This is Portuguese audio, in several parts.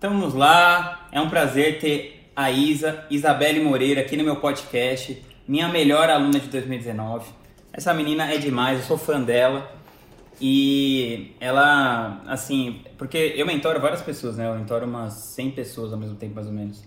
Estamos lá, é um prazer ter a Isa, Isabelle Moreira, aqui no meu podcast, minha melhor aluna de 2019. Essa menina é demais, eu sou fã dela. E ela, assim, porque eu mentoro várias pessoas, né? Eu mentoro umas 100 pessoas ao mesmo tempo, mais ou menos.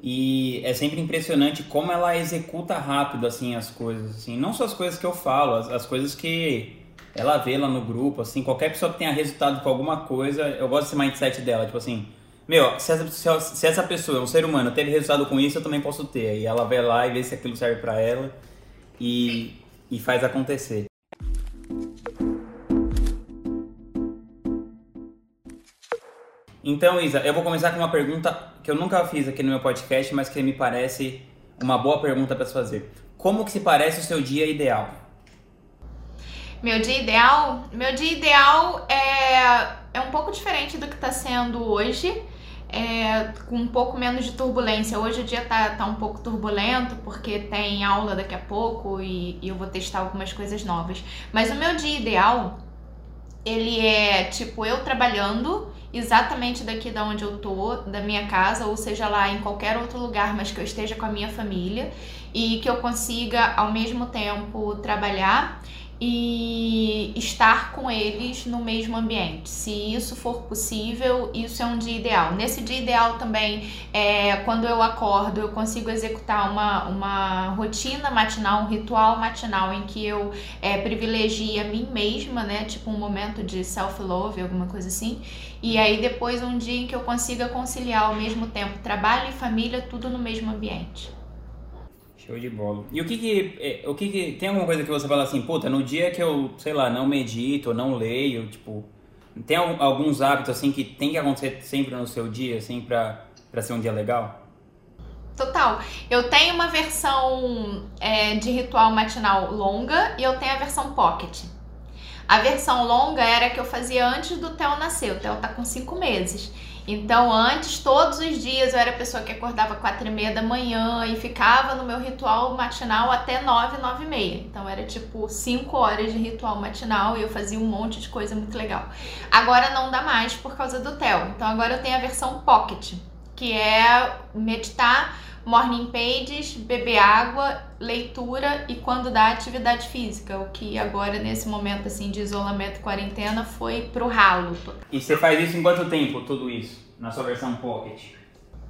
E é sempre impressionante como ela executa rápido, assim, as coisas, assim. Não só as coisas que eu falo, as, as coisas que ela vê lá no grupo, assim. Qualquer pessoa que tenha resultado com alguma coisa, eu gosto desse mindset dela, tipo assim meu, se essa, se essa pessoa, um ser humano, teve resultado com isso, eu também posso ter. E ela vai lá e vê se aquilo serve para ela e, e faz acontecer. Então, Isa, eu vou começar com uma pergunta que eu nunca fiz aqui no meu podcast, mas que me parece uma boa pergunta para se fazer. Como que se parece o seu dia ideal? Meu dia ideal? Meu dia ideal é, é um pouco diferente do que está sendo hoje é, com um pouco menos de turbulência. Hoje o dia tá, tá um pouco turbulento porque tem aula daqui a pouco e, e eu vou testar algumas coisas novas. Mas o meu dia ideal, ele é tipo eu trabalhando exatamente daqui da onde eu tô, da minha casa, ou seja lá em qualquer outro lugar, mas que eu esteja com a minha família e que eu consiga ao mesmo tempo trabalhar e estar com eles no mesmo ambiente. Se isso for possível, isso é um dia ideal. Nesse dia ideal também, é, quando eu acordo, eu consigo executar uma, uma rotina matinal, um ritual matinal em que eu é, privilegie a mim mesma, né? Tipo um momento de self-love, alguma coisa assim. E aí depois um dia em que eu consiga conciliar ao mesmo tempo trabalho e família, tudo no mesmo ambiente. Show de bola. E o que que, é, o que que, tem alguma coisa que você fala assim, puta, no dia que eu, sei lá, não medito, ou não leio, tipo, tem alguns hábitos assim que tem que acontecer sempre no seu dia, assim, pra, pra ser um dia legal? Total. Eu tenho uma versão é, de ritual matinal longa e eu tenho a versão pocket. A versão longa era a que eu fazia antes do Theo nascer. O Theo tá com cinco meses. Então, antes, todos os dias, eu era a pessoa que acordava quatro e meia da manhã e ficava no meu ritual matinal até nove, nove e meia. Então, era tipo cinco horas de ritual matinal e eu fazia um monte de coisa muito legal. Agora não dá mais por causa do Theo. Então, agora eu tenho a versão Pocket, que é meditar, morning pages, beber água, leitura e quando dá atividade física, o que agora nesse momento assim de isolamento e quarentena foi pro ralo. E você faz isso em quanto tempo tudo isso na sua versão Pocket?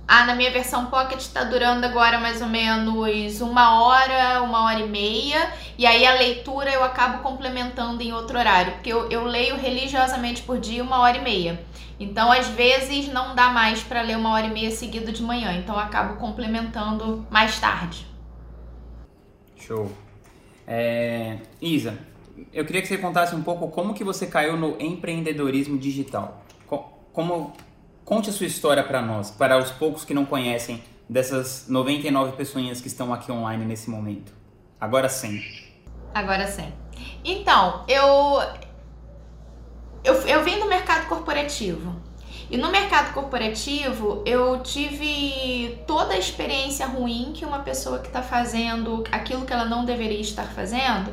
Ah, na minha versão Pocket tá durando agora mais ou menos uma hora, uma hora e meia. E aí a leitura eu acabo complementando em outro horário, porque eu, eu leio religiosamente por dia uma hora e meia. Então, às vezes, não dá mais para ler uma hora e meia seguida de manhã. Então, eu acabo complementando mais tarde. Show. É... Isa, eu queria que você contasse um pouco como que você caiu no empreendedorismo digital. Como conte a sua história para nós, para os poucos que não conhecem dessas 99 pessoas que estão aqui online nesse momento. Agora sim. Agora sim. Então, eu eu, eu vim do mercado corporativo. E no mercado corporativo eu tive toda a experiência ruim que uma pessoa que está fazendo aquilo que ela não deveria estar fazendo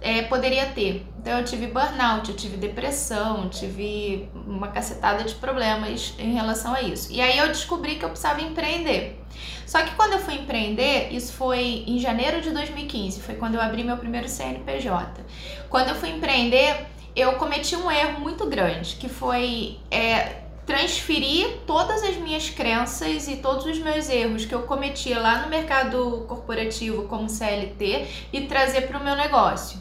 é, poderia ter. Então eu tive burnout, eu tive depressão, tive uma cacetada de problemas em relação a isso. E aí eu descobri que eu precisava empreender. Só que quando eu fui empreender, isso foi em janeiro de 2015, foi quando eu abri meu primeiro CNPJ. Quando eu fui empreender, eu cometi um erro muito grande, que foi é, transferir todas as minhas crenças e todos os meus erros que eu cometia lá no mercado corporativo como CLT e trazer para o meu negócio.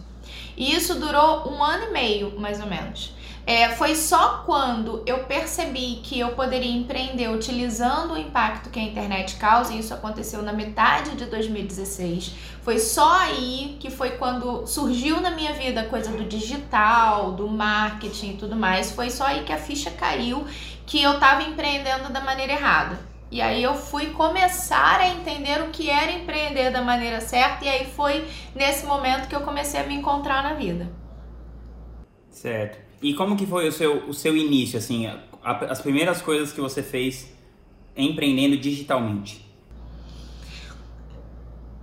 E isso durou um ano e meio, mais ou menos. É, foi só quando eu percebi que eu poderia empreender utilizando o impacto que a internet causa, e isso aconteceu na metade de 2016. Foi só aí que foi quando surgiu na minha vida a coisa do digital, do marketing e tudo mais. Foi só aí que a ficha caiu que eu estava empreendendo da maneira errada. E aí eu fui começar a entender o que era empreender da maneira certa, e aí foi nesse momento que eu comecei a me encontrar na vida. Certo. E como que foi o seu, o seu início, assim, a, as primeiras coisas que você fez empreendendo digitalmente?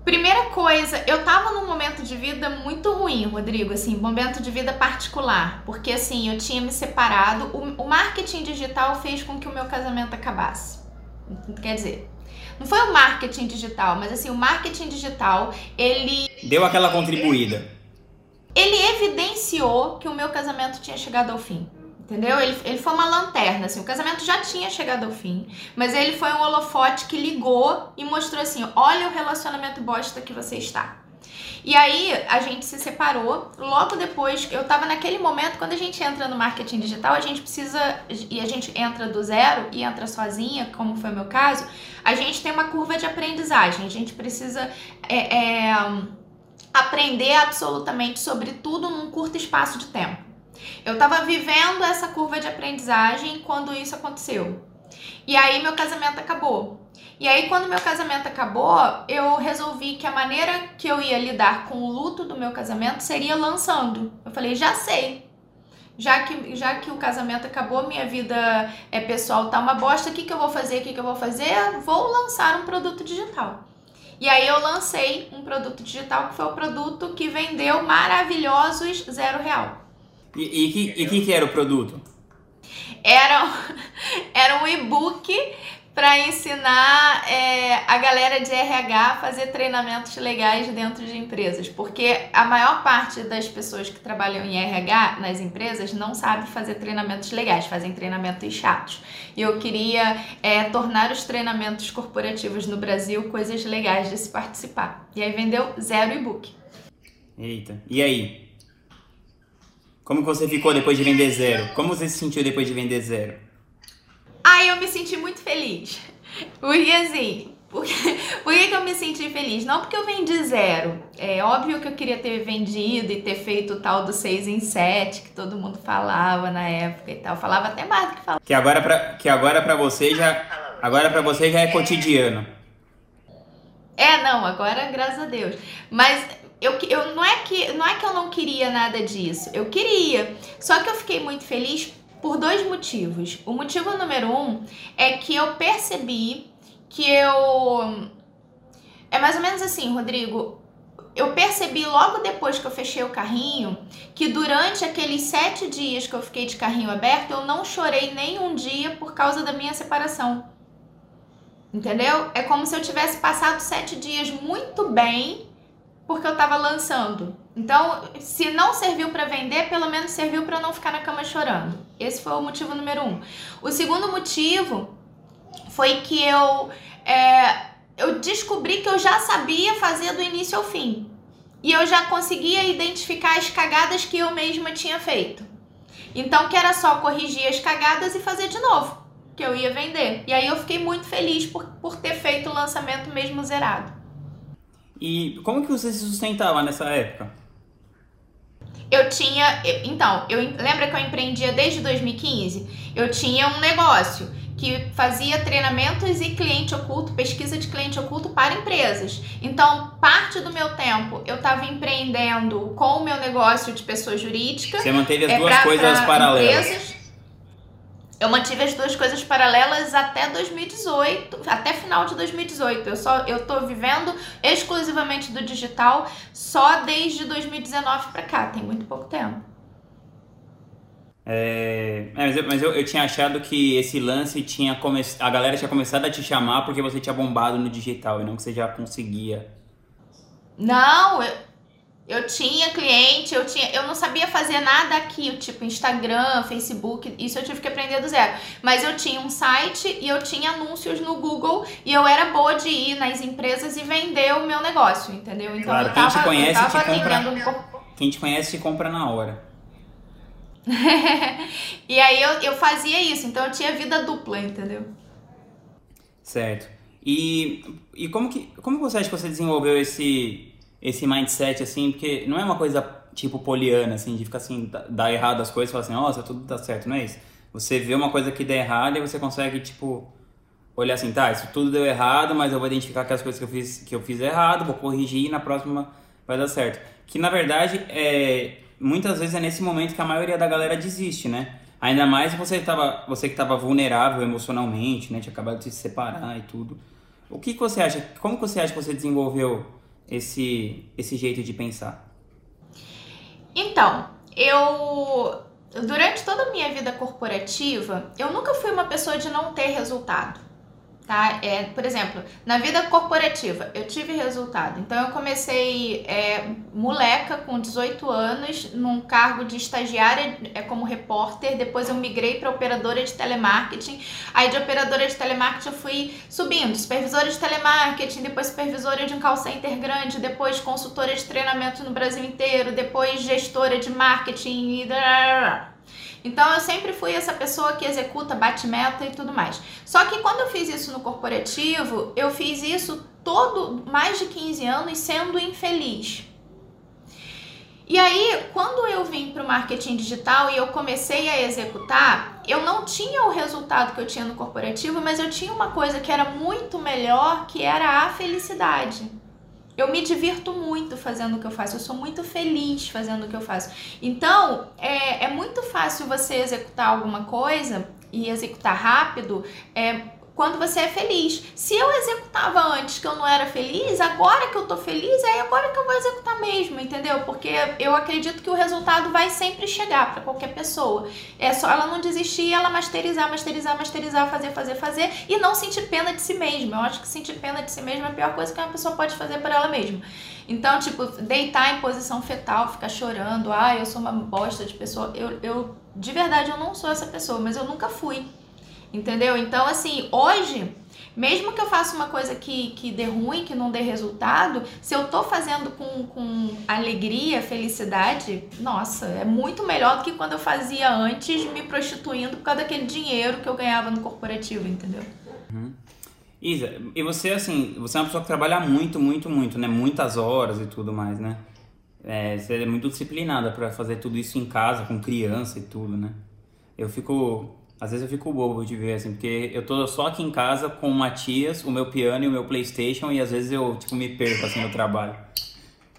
Primeira coisa, eu tava num momento de vida muito ruim, Rodrigo, assim, momento de vida particular, porque assim, eu tinha me separado, o, o marketing digital fez com que o meu casamento acabasse. Quer dizer, não foi o marketing digital, mas assim, o marketing digital, ele deu aquela contribuída. Ele evidenciou que o meu casamento tinha chegado ao fim. Entendeu? Ele, ele foi uma lanterna, assim, o casamento já tinha chegado ao fim, mas ele foi um holofote que ligou e mostrou assim: olha o relacionamento bosta que você está. E aí a gente se separou. Logo depois, eu tava naquele momento, quando a gente entra no marketing digital, a gente precisa. E a gente entra do zero e entra sozinha, como foi o meu caso, a gente tem uma curva de aprendizagem. A gente precisa é, é, aprender absolutamente sobre tudo num curto espaço de tempo. Eu estava vivendo essa curva de aprendizagem quando isso aconteceu. E aí meu casamento acabou. E aí quando meu casamento acabou, eu resolvi que a maneira que eu ia lidar com o luto do meu casamento seria lançando. Eu falei, já sei. Já que, já que o casamento acabou, minha vida é pessoal tá uma bosta, o que, que eu vou fazer? O que, que eu vou fazer? Vou lançar um produto digital. E aí eu lancei um produto digital que foi o produto que vendeu maravilhosos zero real. E o que, e que, que era o produto? Era, era um e-book para ensinar é, a galera de RH a fazer treinamentos legais dentro de empresas, porque a maior parte das pessoas que trabalham em RH nas empresas não sabe fazer treinamentos legais, fazem treinamentos chatos. E eu queria é, tornar os treinamentos corporativos no Brasil coisas legais de se participar. E aí vendeu zero e-book. Eita, e aí? Como você ficou depois de vender zero? Como você se sentiu depois de vender zero? Ai, eu me senti muito feliz. Porque assim, por que, que, eu me senti feliz? Não porque eu vendi zero. É óbvio que eu queria ter vendido e ter feito o tal do 6 em 7, que todo mundo falava na época e tal. Falava até mais do que falava. Que agora pra, que agora pra você já. Agora pra você já é cotidiano. É, não, agora graças a Deus. Mas eu, eu não é que não é que eu não queria nada disso. Eu queria. Só que eu fiquei muito feliz por dois motivos. O motivo número um é que eu percebi que eu é mais ou menos assim, Rodrigo. Eu percebi logo depois que eu fechei o carrinho que durante aqueles sete dias que eu fiquei de carrinho aberto, eu não chorei nem um dia por causa da minha separação. Entendeu? É como se eu tivesse passado sete dias muito bem porque eu tava lançando. Então, se não serviu para vender, pelo menos serviu para não ficar na cama chorando. Esse foi o motivo número um. O segundo motivo foi que eu é, eu descobri que eu já sabia fazer do início ao fim e eu já conseguia identificar as cagadas que eu mesma tinha feito. Então, que era só corrigir as cagadas e fazer de novo, que eu ia vender. E aí eu fiquei muito feliz por, por ter feito o lançamento mesmo zerado. E como que você se sustentava nessa época? Eu tinha, então, eu lembra que eu empreendia desde 2015? Eu tinha um negócio que fazia treinamentos e cliente oculto, pesquisa de cliente oculto para empresas. Então, parte do meu tempo eu estava empreendendo com o meu negócio de pessoa jurídica. Você manteve as é, duas pra, coisas pra paralelas. Empresas, eu mantive as duas coisas paralelas até 2018, até final de 2018. Eu só eu tô vivendo exclusivamente do digital só desde 2019 para cá, tem muito pouco tempo. É, é, mas, eu, mas eu, eu, tinha achado que esse lance tinha come... a galera tinha começado a te chamar porque você tinha bombado no digital e não que você já conseguia. Não, eu, eu tinha cliente, eu tinha, eu não sabia fazer nada aqui, tipo Instagram, Facebook, isso eu tive que aprender do zero. Mas eu tinha um site e eu tinha anúncios no Google e eu era boa de ir nas empresas e vender o meu negócio, entendeu? Então claro, eu tava, quem te conhece te compra, um quem te conhece te compra na hora. e aí eu, eu fazia isso, então eu tinha vida dupla, entendeu? Certo. E, e como que como você acha que você desenvolveu esse esse mindset, assim, porque não é uma coisa tipo poliana, assim, de ficar assim, dar errado as coisas e falar assim, nossa, tudo tá certo, não é isso. Você vê uma coisa que der errado e você consegue, tipo, olhar assim, tá, isso tudo deu errado, mas eu vou identificar que as coisas que eu fiz, que eu fiz errado, vou corrigir e na próxima vai dar certo. Que na verdade, é, muitas vezes é nesse momento que a maioria da galera desiste, né? Ainda mais você, tava, você que estava vulnerável emocionalmente, né? Tinha acabado de se separar e tudo. O que, que você acha? Como que você acha que você desenvolveu esse, esse jeito de pensar? Então, eu durante toda a minha vida corporativa, eu nunca fui uma pessoa de não ter resultado. Tá? É, por exemplo, na vida corporativa, eu tive resultado. Então, eu comecei é, moleca, com 18 anos, num cargo de estagiária é, como repórter. Depois, eu migrei para operadora de telemarketing. Aí, de operadora de telemarketing, eu fui subindo. Supervisora de telemarketing, depois supervisora de um call center grande, depois consultora de treinamento no Brasil inteiro, depois gestora de marketing e... Então eu sempre fui essa pessoa que executa, bate meta e tudo mais. Só que quando eu fiz isso no corporativo, eu fiz isso todo mais de 15 anos sendo infeliz. E aí, quando eu vim para o marketing digital e eu comecei a executar, eu não tinha o resultado que eu tinha no corporativo, mas eu tinha uma coisa que era muito melhor, que era a felicidade. Eu me divirto muito fazendo o que eu faço, eu sou muito feliz fazendo o que eu faço. Então, é, é muito fácil você executar alguma coisa e executar rápido, é, quando você é feliz. Se eu executava antes que eu não era feliz, agora que eu tô feliz, é agora que eu vou executar mesmo, entendeu? Porque eu acredito que o resultado vai sempre chegar para qualquer pessoa. É só ela não desistir, ela masterizar, masterizar, masterizar, fazer, fazer, fazer e não sentir pena de si mesma. Eu acho que sentir pena de si mesma é a pior coisa que uma pessoa pode fazer para ela mesma. Então, tipo, deitar em posição fetal, ficar chorando, ah, eu sou uma bosta de pessoa. Eu, eu de verdade, eu não sou essa pessoa, mas eu nunca fui. Entendeu? Então, assim, hoje, mesmo que eu faça uma coisa que, que dê ruim, que não dê resultado, se eu tô fazendo com, com alegria, felicidade, nossa, é muito melhor do que quando eu fazia antes me prostituindo por causa daquele dinheiro que eu ganhava no corporativo, entendeu? Uhum. Isa, e você, assim, você é uma pessoa que trabalha muito, muito, muito, né? Muitas horas e tudo mais, né? É, você é muito disciplinada para fazer tudo isso em casa, com criança e tudo, né? Eu fico às vezes eu fico bobo de ver, assim, porque eu tô só aqui em casa com o Matias, o meu piano e o meu Playstation, e às vezes eu, tipo, me perco, assim, no trabalho.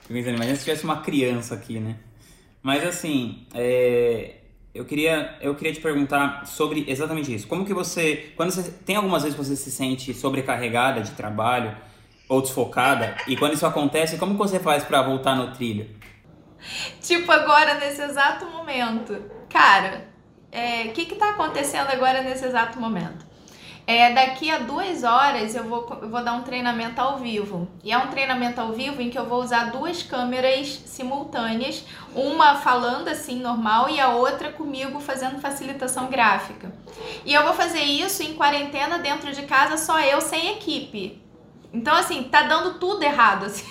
Fico imagina se tivesse uma criança aqui, né? Mas, assim, é... eu, queria, eu queria te perguntar sobre exatamente isso. Como que você... Quando você... Tem algumas vezes que você se sente sobrecarregada de trabalho ou desfocada, e quando isso acontece, como que você faz para voltar no trilho? Tipo agora, nesse exato momento. Cara, é, o que está acontecendo agora nesse exato momento? É, daqui a duas horas eu vou, eu vou dar um treinamento ao vivo. E é um treinamento ao vivo em que eu vou usar duas câmeras simultâneas, uma falando assim normal e a outra comigo fazendo facilitação gráfica. E eu vou fazer isso em quarentena dentro de casa, só eu sem equipe. Então, assim, tá dando tudo errado, assim.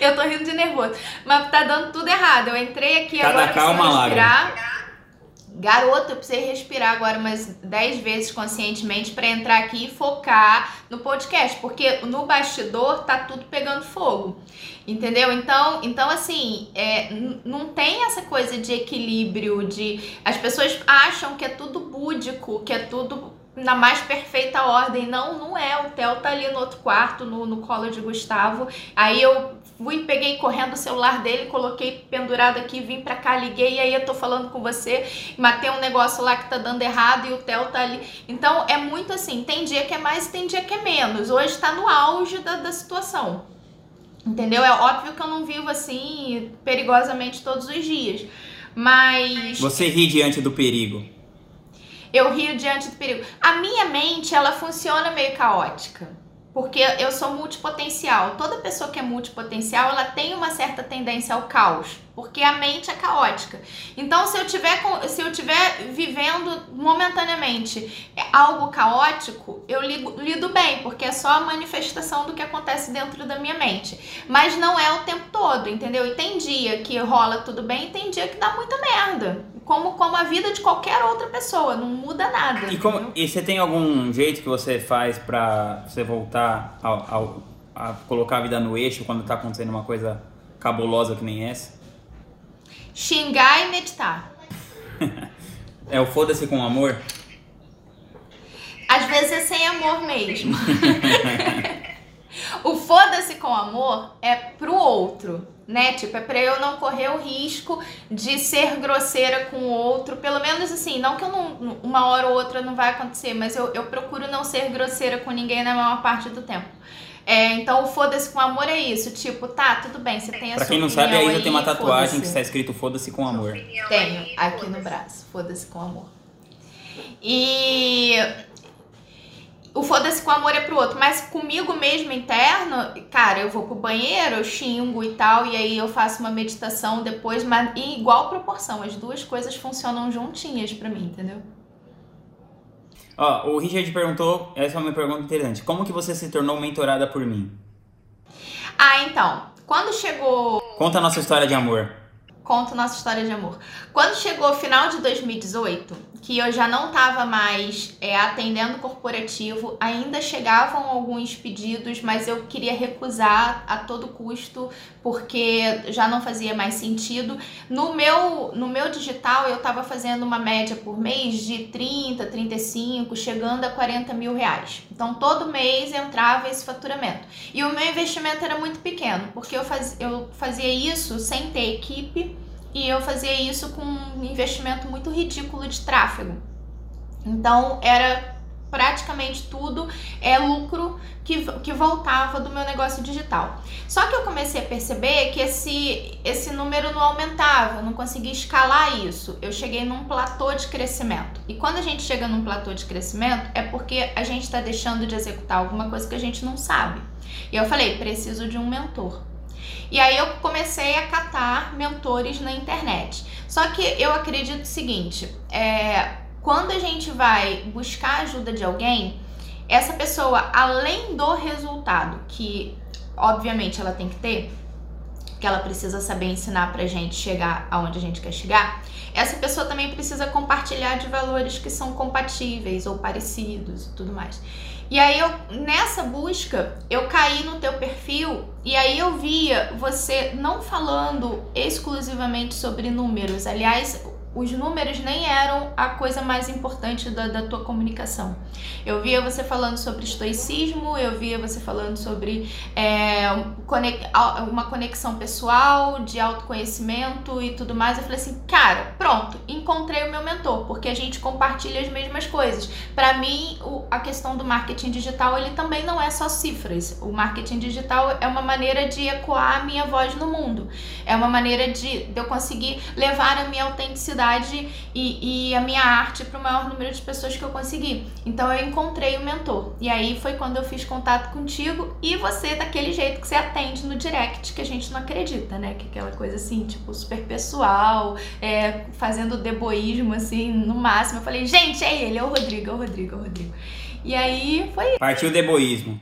eu tô rindo de nervoso, mas tá dando tudo errado. Eu entrei aqui Cada agora calma pra respirar. Garoto, eu precisei respirar agora umas 10 vezes conscientemente para entrar aqui e focar no podcast, porque no bastidor tá tudo pegando fogo. Entendeu? Então, então assim, é, não tem essa coisa de equilíbrio, de as pessoas acham que é tudo búdico, que é tudo na mais perfeita ordem. Não, não é. O Theo tá ali no outro quarto, no, no colo de Gustavo. Aí eu fui, peguei correndo o celular dele, coloquei pendurado aqui, vim pra cá, liguei e aí eu tô falando com você, matei um negócio lá que tá dando errado e o Theo tá ali. Então é muito assim, tem dia que é mais e tem dia que é menos. Hoje tá no auge da, da situação. Entendeu? É óbvio que eu não vivo assim perigosamente todos os dias. Mas. Você ri diante do perigo. Eu rio diante do perigo. A minha mente, ela funciona meio caótica porque eu sou multipotencial. Toda pessoa que é multipotencial, ela tem uma certa tendência ao caos, porque a mente é caótica. Então, se eu tiver se eu tiver vivendo momentaneamente algo caótico, eu lido, lido bem, porque é só a manifestação do que acontece dentro da minha mente. Mas não é o tempo todo, entendeu? E tem dia que rola tudo bem e tem dia que dá muita merda como, como a vida de qualquer outra pessoa, não muda nada. E, como, e você tem algum jeito que você faz pra você voltar ao, ao, a colocar a vida no eixo quando tá acontecendo uma coisa cabulosa que nem essa? Xingar e meditar. é o foda-se com amor? Às vezes é sem amor mesmo. o foda-se com amor é pro outro né? Tipo, é pra eu não correr o risco de ser grosseira com o outro. Pelo menos assim, não que eu não, uma hora ou outra não vai acontecer, mas eu, eu procuro não ser grosseira com ninguém na maior parte do tempo. É, então, foda-se com amor é isso. Tipo, tá, tudo bem, você tem a Pra sua quem não sabe, a Isa tem uma tatuagem que está escrito Foda-se com amor. Tenho, aqui no braço. Foda-se com amor. E o foda-se com amor é pro outro, mas comigo mesmo interno, cara, eu vou pro banheiro, eu xingo e tal, e aí eu faço uma meditação depois, mas em igual proporção, as duas coisas funcionam juntinhas pra mim, entendeu? Ó, o Richard perguntou, essa é uma pergunta interessante. Como que você se tornou mentorada por mim? Ah, então, quando chegou Conta a nossa história de amor. conto nossa história de amor. Quando chegou o final de 2018, que eu já não tava mais é, atendendo corporativo, ainda chegavam alguns pedidos, mas eu queria recusar a todo custo, porque já não fazia mais sentido. No meu, no meu digital, eu tava fazendo uma média por mês de 30, 35, chegando a 40 mil reais. Então, todo mês entrava esse faturamento. E o meu investimento era muito pequeno, porque eu, faz, eu fazia isso sem ter equipe e eu fazia isso com um investimento muito ridículo de tráfego. Então era praticamente tudo é lucro que, que voltava do meu negócio digital. Só que eu comecei a perceber que esse, esse número não aumentava, eu não conseguia escalar isso. Eu cheguei num platô de crescimento. E quando a gente chega num platô de crescimento, é porque a gente está deixando de executar alguma coisa que a gente não sabe. E eu falei, preciso de um mentor. E aí eu comecei a catar mentores na internet. Só que eu acredito o seguinte, é, quando a gente vai buscar ajuda de alguém, essa pessoa, além do resultado, que obviamente ela tem que ter, que ela precisa saber ensinar pra gente chegar aonde a gente quer chegar, essa pessoa também precisa compartilhar de valores que são compatíveis ou parecidos e tudo mais. E aí eu nessa busca, eu caí no teu perfil e aí eu via você não falando exclusivamente sobre números. Aliás, os números nem eram a coisa mais importante da, da tua comunicação. Eu via você falando sobre estoicismo, eu via você falando sobre é, uma conexão pessoal, de autoconhecimento e tudo mais. Eu falei assim, cara, pronto, encontrei o meu mentor, porque a gente compartilha as mesmas coisas. Para mim, o- a questão do marketing digital, ele também não é só cifras. O marketing digital é uma maneira de ecoar a minha voz no mundo. É uma maneira de, de eu conseguir levar a minha autenticidade e, e a minha arte para o maior número de pessoas que eu conseguir. Então eu encontrei o mentor. E aí foi quando eu fiz contato contigo e você daquele jeito que você atende no direct, que a gente não acredita, né? Que é aquela coisa assim, tipo, super pessoal, é, fazendo deboísmo assim, no máximo. Eu falei, gente, é ele, é o Rodrigo, é o Rodrigo, é o Rodrigo. E aí foi Partiu o deboísmo.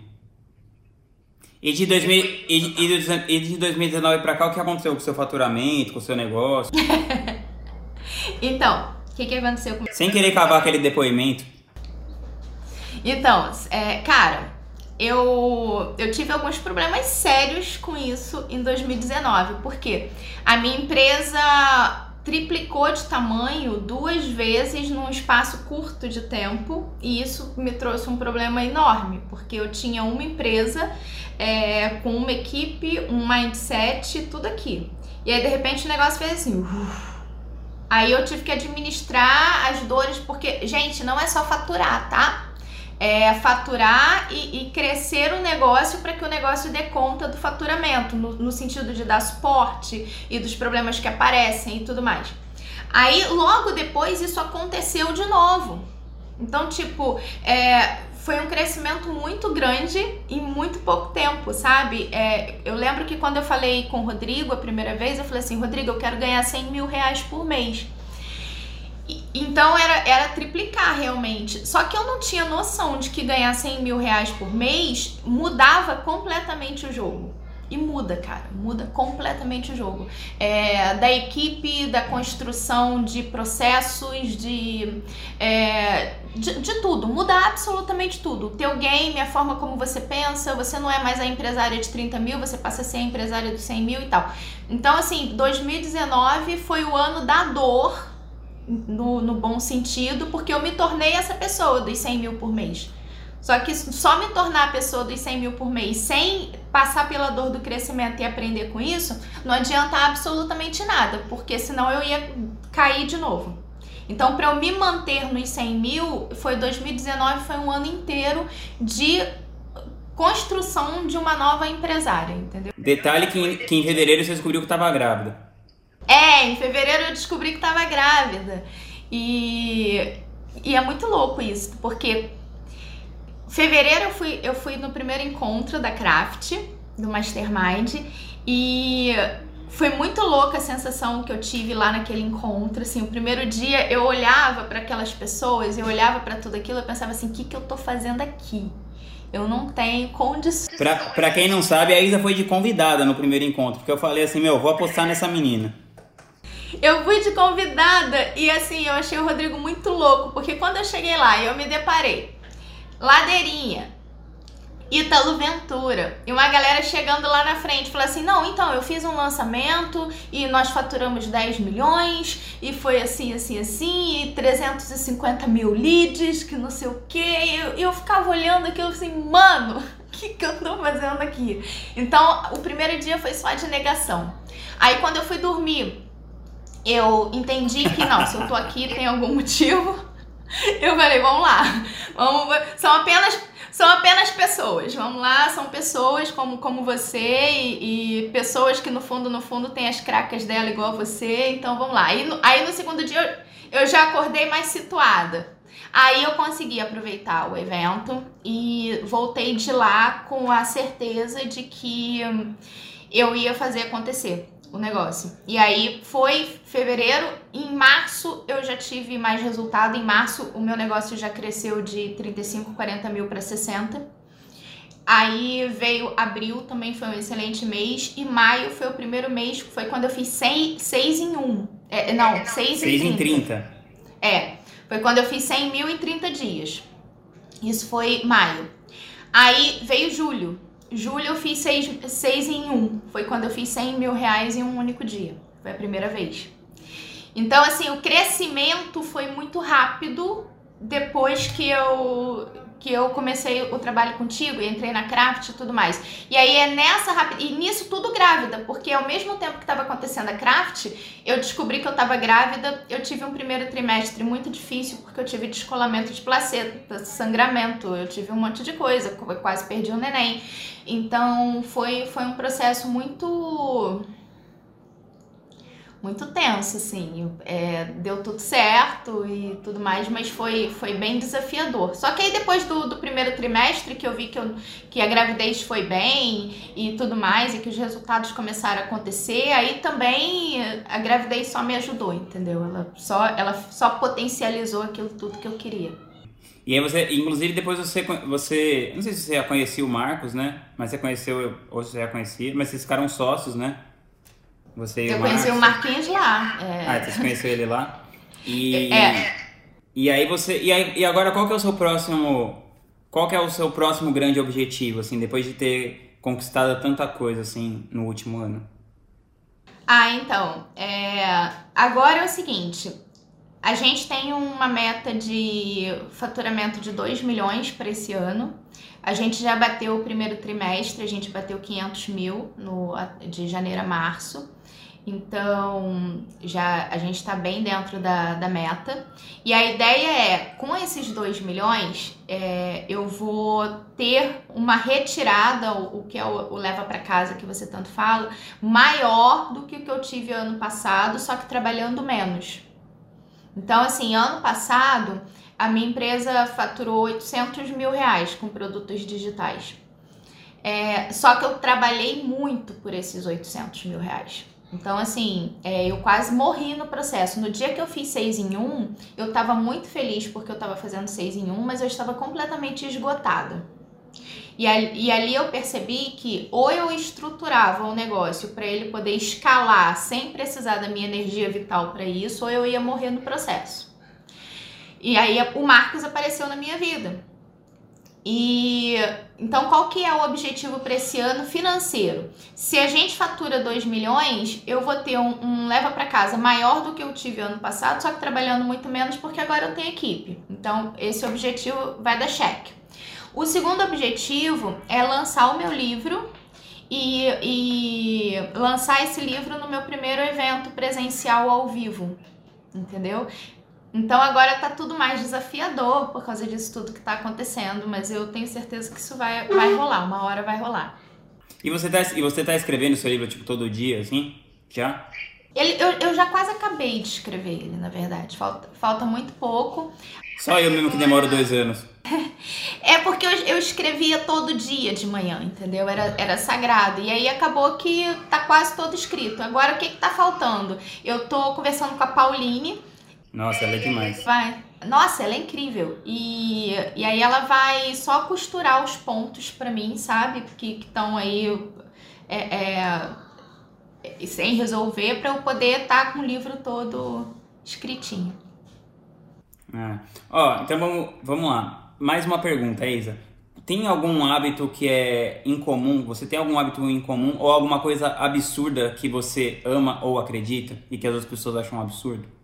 E de, 2000, e, e de- e de 2019 pra cá, o que aconteceu com o seu faturamento, com o seu negócio? Então, o que, que aconteceu com Sem querer cavar aquele depoimento. Então, é, cara, eu, eu tive alguns problemas sérios com isso em 2019, porque a minha empresa triplicou de tamanho duas vezes num espaço curto de tempo e isso me trouxe um problema enorme, porque eu tinha uma empresa é, com uma equipe, um mindset, tudo aqui. E aí, de repente, o negócio fez assim. uf. Aí eu tive que administrar as dores, porque, gente, não é só faturar, tá? é, faturar e, e crescer o negócio para que o negócio dê conta do faturamento, no, no sentido de dar suporte e dos problemas que aparecem e tudo mais. Aí, logo depois, isso aconteceu de novo. Então, tipo, é, foi um crescimento muito grande em muito pouco tempo, sabe? É, eu lembro que quando eu falei com o Rodrigo a primeira vez, eu falei assim: Rodrigo, eu quero ganhar 100 mil reais por mês. Então era, era triplicar realmente. Só que eu não tinha noção de que ganhar 100 mil reais por mês mudava completamente o jogo. E muda, cara, muda completamente o jogo. É, da equipe, da construção de processos, de, é, de, de tudo, muda absolutamente tudo. O teu game, a forma como você pensa, você não é mais a empresária de 30 mil, você passa a ser a empresária dos 100 mil e tal. Então, assim, 2019 foi o ano da dor, no, no bom sentido, porque eu me tornei essa pessoa dos 100 mil por mês. Só que só me tornar a pessoa dos 100 mil por mês sem passar pela dor do crescimento e aprender com isso, não adianta absolutamente nada, porque senão eu ia cair de novo. Então, para eu me manter nos 100 mil, foi 2019, foi um ano inteiro de construção de uma nova empresária, entendeu? Detalhe que em, que em fevereiro você descobriu que estava grávida. É, em fevereiro eu descobri que estava grávida. E, e é muito louco isso, porque fevereiro eu fui, eu fui no primeiro encontro da Craft, do Mastermind, e foi muito louca a sensação que eu tive lá naquele encontro. Assim, o primeiro dia eu olhava para aquelas pessoas, eu olhava para tudo aquilo, eu pensava assim: o que, que eu tô fazendo aqui? Eu não tenho condições. Pra, pra quem não sabe, a Isa foi de convidada no primeiro encontro, porque eu falei assim: meu, vou apostar nessa menina. Eu fui de convidada e assim, eu achei o Rodrigo muito louco, porque quando eu cheguei lá e eu me deparei, ladeirinha, Ítalo Ventura. E uma galera chegando lá na frente, falou assim: "Não, então eu fiz um lançamento e nós faturamos 10 milhões e foi assim, assim, assim, e 350 mil leads, que não sei o quê". E eu, eu ficava olhando aquilo assim, mano, o que, que eu tô fazendo aqui? Então, o primeiro dia foi só de negação. Aí quando eu fui dormir, eu entendi que não, se eu tô aqui tem algum motivo. Eu falei, vamos lá. Vamos, são apenas são apenas pessoas. Vamos lá, são pessoas como, como você e, e, pessoas que no fundo, no fundo, tem as cracas dela igual você. Então vamos lá. Aí no, aí no segundo dia eu, eu já acordei mais situada. Aí eu consegui aproveitar o evento e voltei de lá com a certeza de que eu ia fazer acontecer o negócio. E aí foi fevereiro, em março eu já tive mais resultado. Em março o meu negócio já cresceu de 35, 40 mil para 60. Aí veio abril, também foi um excelente mês. E maio foi o primeiro mês, foi quando eu fiz 6 em 1. É, não, 6 em 30. em 30. É, foi quando eu fiz 100 mil em 30 dias. Isso foi maio. Aí veio julho. Julho eu fiz seis, seis em um. Foi quando eu fiz 100 mil reais em um único dia. Foi a primeira vez. Então, assim, o crescimento foi muito rápido depois que eu que eu comecei o trabalho contigo, entrei na craft e tudo mais. E aí é nessa rapidez, e nisso tudo grávida, porque ao mesmo tempo que estava acontecendo a craft, eu descobri que eu estava grávida, eu tive um primeiro trimestre muito difícil, porque eu tive descolamento de placenta, sangramento, eu tive um monte de coisa, quase perdi o neném. Então foi, foi um processo muito muito tenso, assim. É, deu tudo certo e tudo mais, mas foi, foi bem desafiador. Só que aí depois do, do primeiro trimestre, que eu vi que, eu, que a gravidez foi bem e tudo mais, e que os resultados começaram a acontecer, aí também a gravidez só me ajudou, entendeu? Ela só, ela só potencializou aquilo tudo que eu queria. E aí você, inclusive depois você, você, não sei se você já conhecia o Marcos, né? Mas você conheceu, ou você já conhecia, mas vocês ficaram sócios, né? Você eu conheci o Marquinhos lá. É... Ah, você conheceu ele lá? E, é. E aí você. E, aí, e agora qual que é o seu próximo. Qual que é o seu próximo grande objetivo, assim, depois de ter conquistado tanta coisa, assim, no último ano? Ah, então. É... Agora é o seguinte. A gente tem uma meta de faturamento de 2 milhões para esse ano. A gente já bateu o primeiro trimestre, a gente bateu 500 mil no, de janeiro a março. Então, já a gente está bem dentro da, da meta. E a ideia é, com esses 2 milhões, é, eu vou ter uma retirada, o, o que é o, o leva para casa que você tanto fala, maior do que o que eu tive ano passado, só que trabalhando menos. Então, assim, ano passado, a minha empresa faturou 800 mil reais com produtos digitais. É, só que eu trabalhei muito por esses 800 mil reais. Então, assim, é, eu quase morri no processo. No dia que eu fiz seis em um, eu estava muito feliz porque eu estava fazendo seis em um, mas eu estava completamente esgotada. E ali, e ali eu percebi que ou eu estruturava o negócio para ele poder escalar sem precisar da minha energia vital para isso, ou eu ia morrer no processo. E aí o Marcos apareceu na minha vida. E então qual que é o objetivo para esse ano financeiro? Se a gente fatura 2 milhões, eu vou ter um, um leva para casa maior do que eu tive ano passado, só que trabalhando muito menos porque agora eu tenho equipe. Então esse objetivo vai dar cheque. O segundo objetivo é lançar o meu livro e, e lançar esse livro no meu primeiro evento presencial ao vivo, entendeu? Então agora tá tudo mais desafiador por causa disso tudo que tá acontecendo, mas eu tenho certeza que isso vai, vai rolar, uma hora vai rolar. E você tá, e você tá escrevendo seu livro, tipo, todo dia, assim? Já? Ele, eu, eu já quase acabei de escrever ele, na verdade. Falta, falta muito pouco. Só eu mesmo que demoro dois anos. É porque eu, eu escrevia todo dia de manhã, entendeu? Era, era sagrado. E aí acabou que tá quase todo escrito. Agora o que que tá faltando? Eu tô conversando com a Pauline. Nossa, ela é demais. Vai. Nossa, ela é incrível. E, e aí ela vai só costurar os pontos para mim, sabe? Que estão aí é, é, sem resolver para eu poder estar tá com o livro todo escritinho. Ah. Ó, então vamos, vamos lá. Mais uma pergunta, Isa. Tem algum hábito que é incomum? Você tem algum hábito incomum ou alguma coisa absurda que você ama ou acredita e que as outras pessoas acham um absurdo?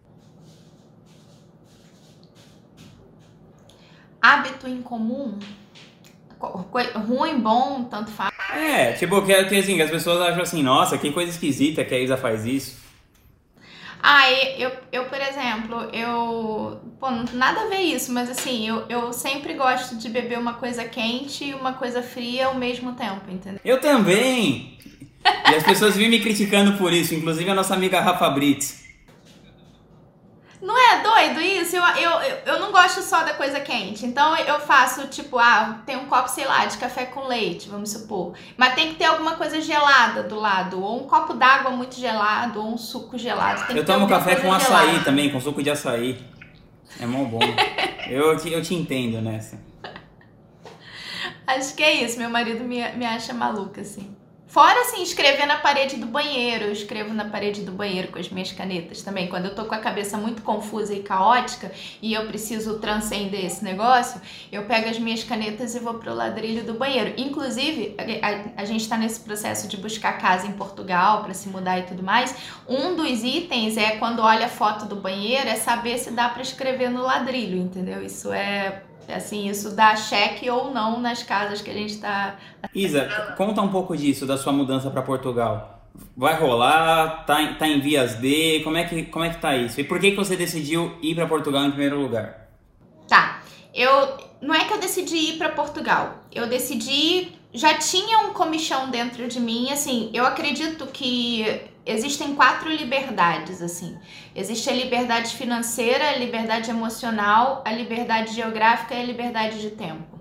Hábito em comum, ruim, bom, tanto faz. É, tipo, que, que assim, as pessoas acham assim, nossa, que coisa esquisita que a Isa faz isso. Ah, eu, eu, por exemplo, eu. Pô, nada a ver isso, mas assim, eu, eu sempre gosto de beber uma coisa quente e uma coisa fria ao mesmo tempo, entendeu? Eu também! E as pessoas vêm me criticando por isso, inclusive a nossa amiga Rafa Brits. Não é doido isso? Eu, eu, eu não gosto só da coisa quente. Então eu faço, tipo, ah, tem um copo, sei lá, de café com leite, vamos supor. Mas tem que ter alguma coisa gelada do lado. Ou um copo d'água muito gelado, ou um suco gelado. eu tomo café com gelada. açaí também, com suco de açaí. É mó bom. eu, te, eu te entendo nessa. Acho que é isso. Meu marido me, me acha maluca, assim. Fora assim, escrever na parede do banheiro. Eu escrevo na parede do banheiro com as minhas canetas também. Quando eu tô com a cabeça muito confusa e caótica e eu preciso transcender esse negócio, eu pego as minhas canetas e vou pro ladrilho do banheiro. Inclusive, a, a, a gente tá nesse processo de buscar casa em Portugal para se mudar e tudo mais. Um dos itens é quando olha a foto do banheiro, é saber se dá para escrever no ladrilho, entendeu? Isso é assim, isso dá cheque ou não nas casas que a gente está. Isa, conta um pouco disso, da sua mudança para Portugal. Vai rolar? Tá, tá em vias de? Como é que, como é que tá isso? E por que, que você decidiu ir para Portugal em primeiro lugar? Tá, eu não é que eu decidi ir para Portugal. Eu decidi já tinha um comichão dentro de mim, assim, eu acredito que existem quatro liberdades, assim. Existe a liberdade financeira, a liberdade emocional, a liberdade geográfica e a liberdade de tempo.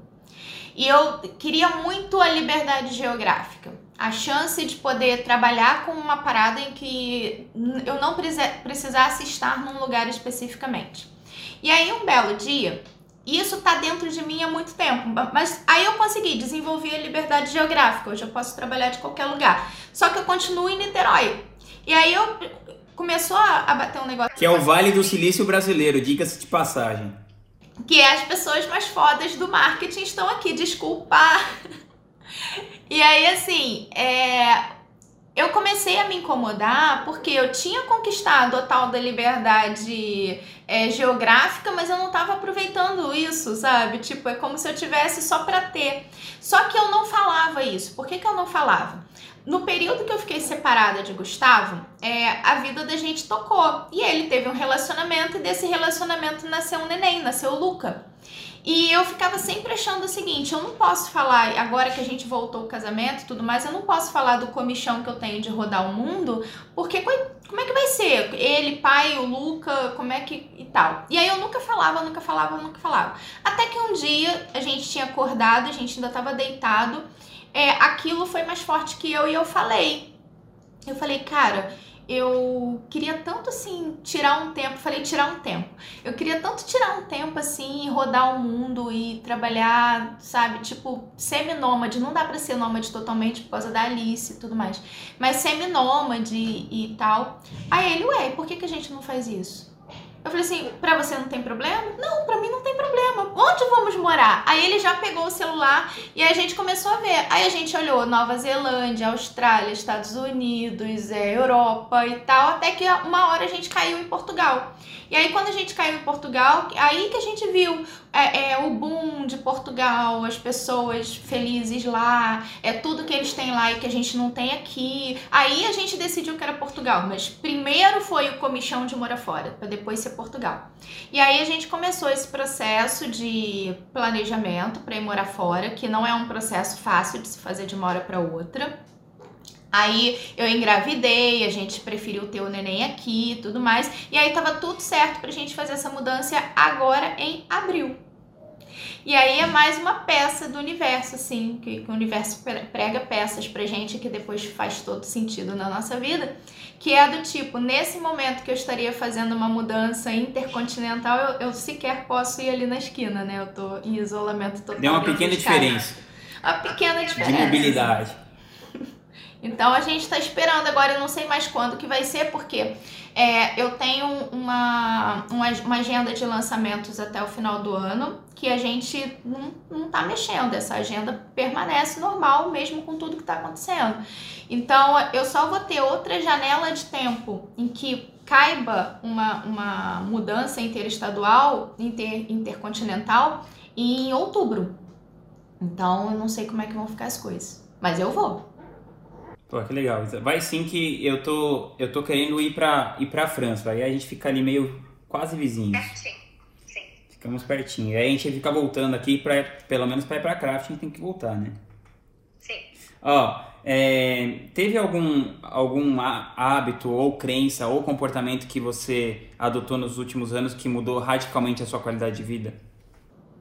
E eu queria muito a liberdade geográfica. A chance de poder trabalhar com uma parada em que eu não precisasse estar num lugar especificamente. E aí, um belo dia, isso tá dentro de mim há muito tempo, mas aí eu consegui desenvolver a liberdade geográfica. Hoje eu posso trabalhar de qualquer lugar. Só que eu continuo em Niterói. E aí eu começou a, bater um negócio. Que é o Vale do Silício brasileiro, diga-se de passagem. Que é as pessoas mais fodas do marketing estão aqui, desculpa. E aí, assim, é, eu comecei a me incomodar porque eu tinha conquistado a tal da liberdade é, geográfica, mas eu não estava aproveitando isso, sabe? Tipo, é como se eu tivesse só para ter. Só que eu não falava isso. Por que, que eu não falava? No período que eu fiquei separada de Gustavo, é, a vida da gente tocou. E ele teve um relacionamento, e desse relacionamento nasceu um neném, nasceu o Luca. E eu ficava sempre achando o seguinte: eu não posso falar, agora que a gente voltou ao casamento e tudo mais, eu não posso falar do comichão que eu tenho de rodar o mundo, porque como é que vai ser? Ele, pai, o Luca, como é que. e tal. E aí eu nunca falava, nunca falava, nunca falava. Até que um dia a gente tinha acordado, a gente ainda tava deitado é, aquilo foi mais forte que eu e eu falei. Eu falei, cara, eu queria tanto assim tirar um tempo, falei tirar um tempo. Eu queria tanto tirar um tempo assim, rodar o mundo e trabalhar, sabe, tipo, semi-nômade, não dá para ser nômade totalmente por causa da Alice e tudo mais, mas semi-nômade e, e tal. Aí ele, ué, por que que a gente não faz isso? Eu falei assim, pra você não tem problema? Não, pra mim não tem problema, onde vamos morar? Aí ele já pegou o celular e a gente começou a ver. Aí a gente olhou Nova Zelândia, Austrália, Estados Unidos, é, Europa e tal, até que uma hora a gente caiu em Portugal. E aí quando a gente caiu em Portugal, aí que a gente viu é, é, o boom de Portugal, as pessoas felizes lá, é tudo que eles têm lá e que a gente não tem aqui. Aí a gente decidiu que era Portugal, mas primeiro foi o comichão de morar fora, para depois ser Portugal. E aí a gente começou esse processo de planejamento para ir morar fora, que não é um processo fácil de se fazer de uma hora para outra. Aí eu engravidei, a gente preferiu ter o neném aqui e tudo mais. E aí tava tudo certo pra gente fazer essa mudança agora em abril. E aí é mais uma peça do universo, assim, que, que o universo prega peças pra gente que depois faz todo sentido na nossa vida. Que é do tipo, nesse momento que eu estaria fazendo uma mudança intercontinental, eu, eu sequer posso ir ali na esquina, né? Eu tô em isolamento total. Deu uma pequena diferença. Uma pequena diferença. De mobilidade. Então a gente está esperando agora, eu não sei mais quando que vai ser, porque é, eu tenho uma, uma, uma, agenda de lançamentos até o final do ano que a gente não, não tá mexendo. Essa agenda permanece normal, mesmo com tudo que está acontecendo. Então eu só vou ter outra janela de tempo em que caiba uma, uma mudança interestadual, inter, intercontinental, em outubro. Então eu não sei como é que vão ficar as coisas. Mas eu vou. Pô, que legal. Vai sim que eu tô, eu tô querendo ir pra, ir pra França. Aí a gente fica ali meio quase vizinhos. Pertinho, sim. Ficamos pertinho. Aí a gente fica voltando aqui, pra, pelo menos pra ir pra craft, a gente tem que voltar, né? Sim. Ó, é, teve algum, algum hábito ou crença ou comportamento que você adotou nos últimos anos que mudou radicalmente a sua qualidade de vida?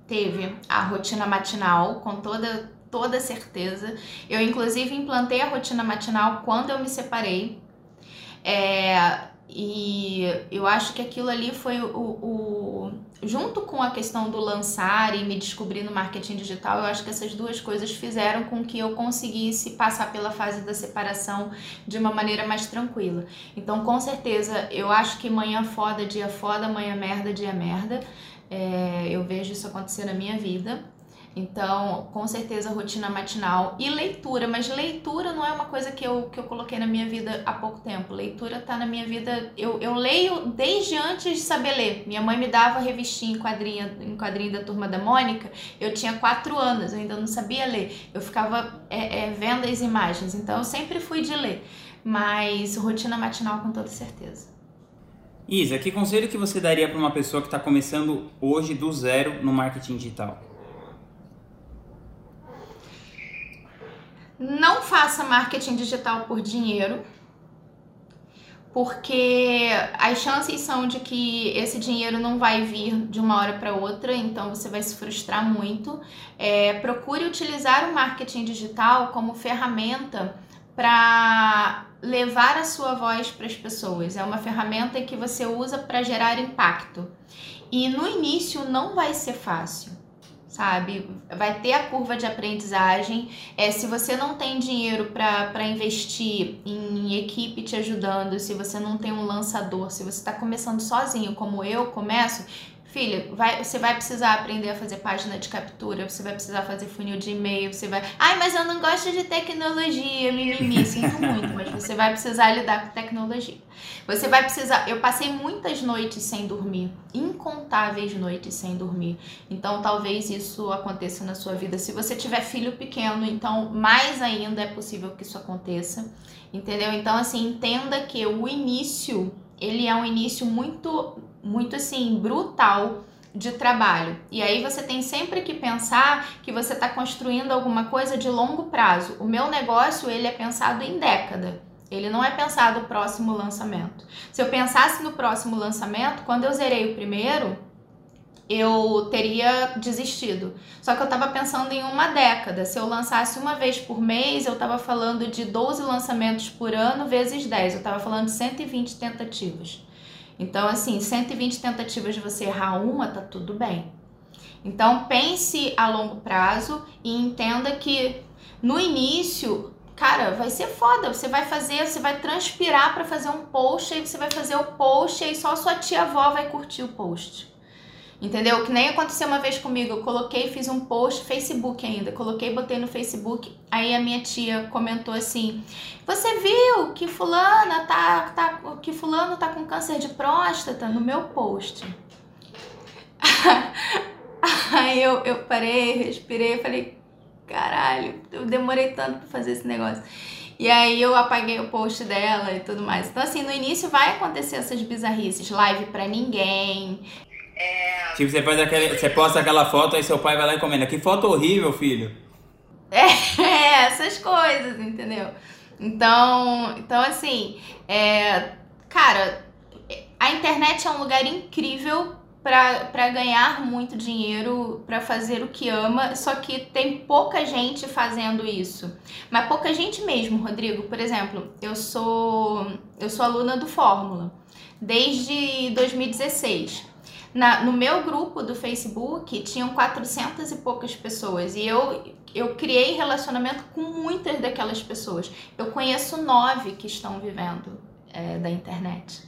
Teve a rotina matinal, com toda toda certeza. Eu, inclusive, implantei a rotina matinal quando eu me separei. É, e eu acho que aquilo ali foi o, o, Junto com a questão do lançar e me descobrir no marketing digital, eu acho que essas duas coisas fizeram com que eu conseguisse passar pela fase da separação de uma maneira mais tranquila. Então, com certeza, eu acho que manhã foda, dia foda, manhã merda, dia merda. É, eu vejo isso acontecer na minha vida. Então, com certeza, rotina matinal e leitura, mas leitura não é uma coisa que eu, que eu coloquei na minha vida há pouco tempo. Leitura tá na minha vida. Eu, eu leio desde antes de saber ler. Minha mãe me dava revistinha em quadrinho, em quadrinho da turma da Mônica. Eu tinha quatro anos, eu ainda não sabia ler. Eu ficava é, é, vendo as imagens, então eu sempre fui de ler. Mas rotina matinal com toda certeza. Isa, que conselho que você daria para uma pessoa que está começando hoje do zero no marketing digital? Não faça marketing digital por dinheiro, porque as chances são de que esse dinheiro não vai vir de uma hora para outra, então você vai se frustrar muito. É, procure utilizar o marketing digital como ferramenta para levar a sua voz para as pessoas. É uma ferramenta que você usa para gerar impacto. E no início não vai ser fácil sabe? Vai ter a curva de aprendizagem. É, se você não tem dinheiro para investir em equipe te ajudando, se você não tem um lançador, se você está começando sozinho, como eu começo, Filha, vai, você vai precisar aprender a fazer página de captura, você vai precisar fazer funil de e-mail, você vai. Ai, mas eu não gosto de tecnologia, mimimi, sinto muito, mas você vai precisar lidar com tecnologia. Você vai precisar. Eu passei muitas noites sem dormir, incontáveis noites sem dormir. Então, talvez isso aconteça na sua vida. Se você tiver filho pequeno, então mais ainda é possível que isso aconteça. Entendeu? Então, assim, entenda que o início, ele é um início muito muito assim, brutal de trabalho. E aí você tem sempre que pensar que você está construindo alguma coisa de longo prazo. O meu negócio ele é pensado em década. Ele não é pensado próximo lançamento. Se eu pensasse no próximo lançamento, quando eu zerei o primeiro, eu teria desistido. Só que eu estava pensando em uma década. Se eu lançasse uma vez por mês, eu estava falando de 12 lançamentos por ano vezes 10. Eu estava falando de 120 tentativas. Então, assim, 120 tentativas de você errar uma, tá tudo bem. Então, pense a longo prazo e entenda que no início, cara, vai ser foda. Você vai fazer, você vai transpirar para fazer um post, aí você vai fazer o post aí só sua tia avó vai curtir o post. Entendeu? Que nem aconteceu uma vez comigo. Eu coloquei, fiz um post, Facebook ainda. Coloquei, botei no Facebook. Aí a minha tia comentou assim: Você viu que fulana tá, tá que fulano tá com câncer de próstata no meu post? Aí eu, eu parei, respirei, falei, caralho, eu demorei tanto pra fazer esse negócio. E aí eu apaguei o post dela e tudo mais. Então, assim, no início vai acontecer essas bizarrices, live pra ninguém, É, Tipo, você faz aquele, você posta aquela foto, aí seu pai vai lá e comenta. Que foto horrível, filho. É, essas coisas, entendeu? Então, então assim, é, cara, a internet é um lugar incrível pra pra ganhar muito dinheiro, pra fazer o que ama, só que tem pouca gente fazendo isso. Mas pouca gente mesmo, Rodrigo. Por exemplo, eu sou eu sou aluna do Fórmula desde 2016. Na, no meu grupo do Facebook tinham 400 e poucas pessoas e eu, eu criei relacionamento com muitas daquelas pessoas. Eu conheço nove que estão vivendo é, da internet,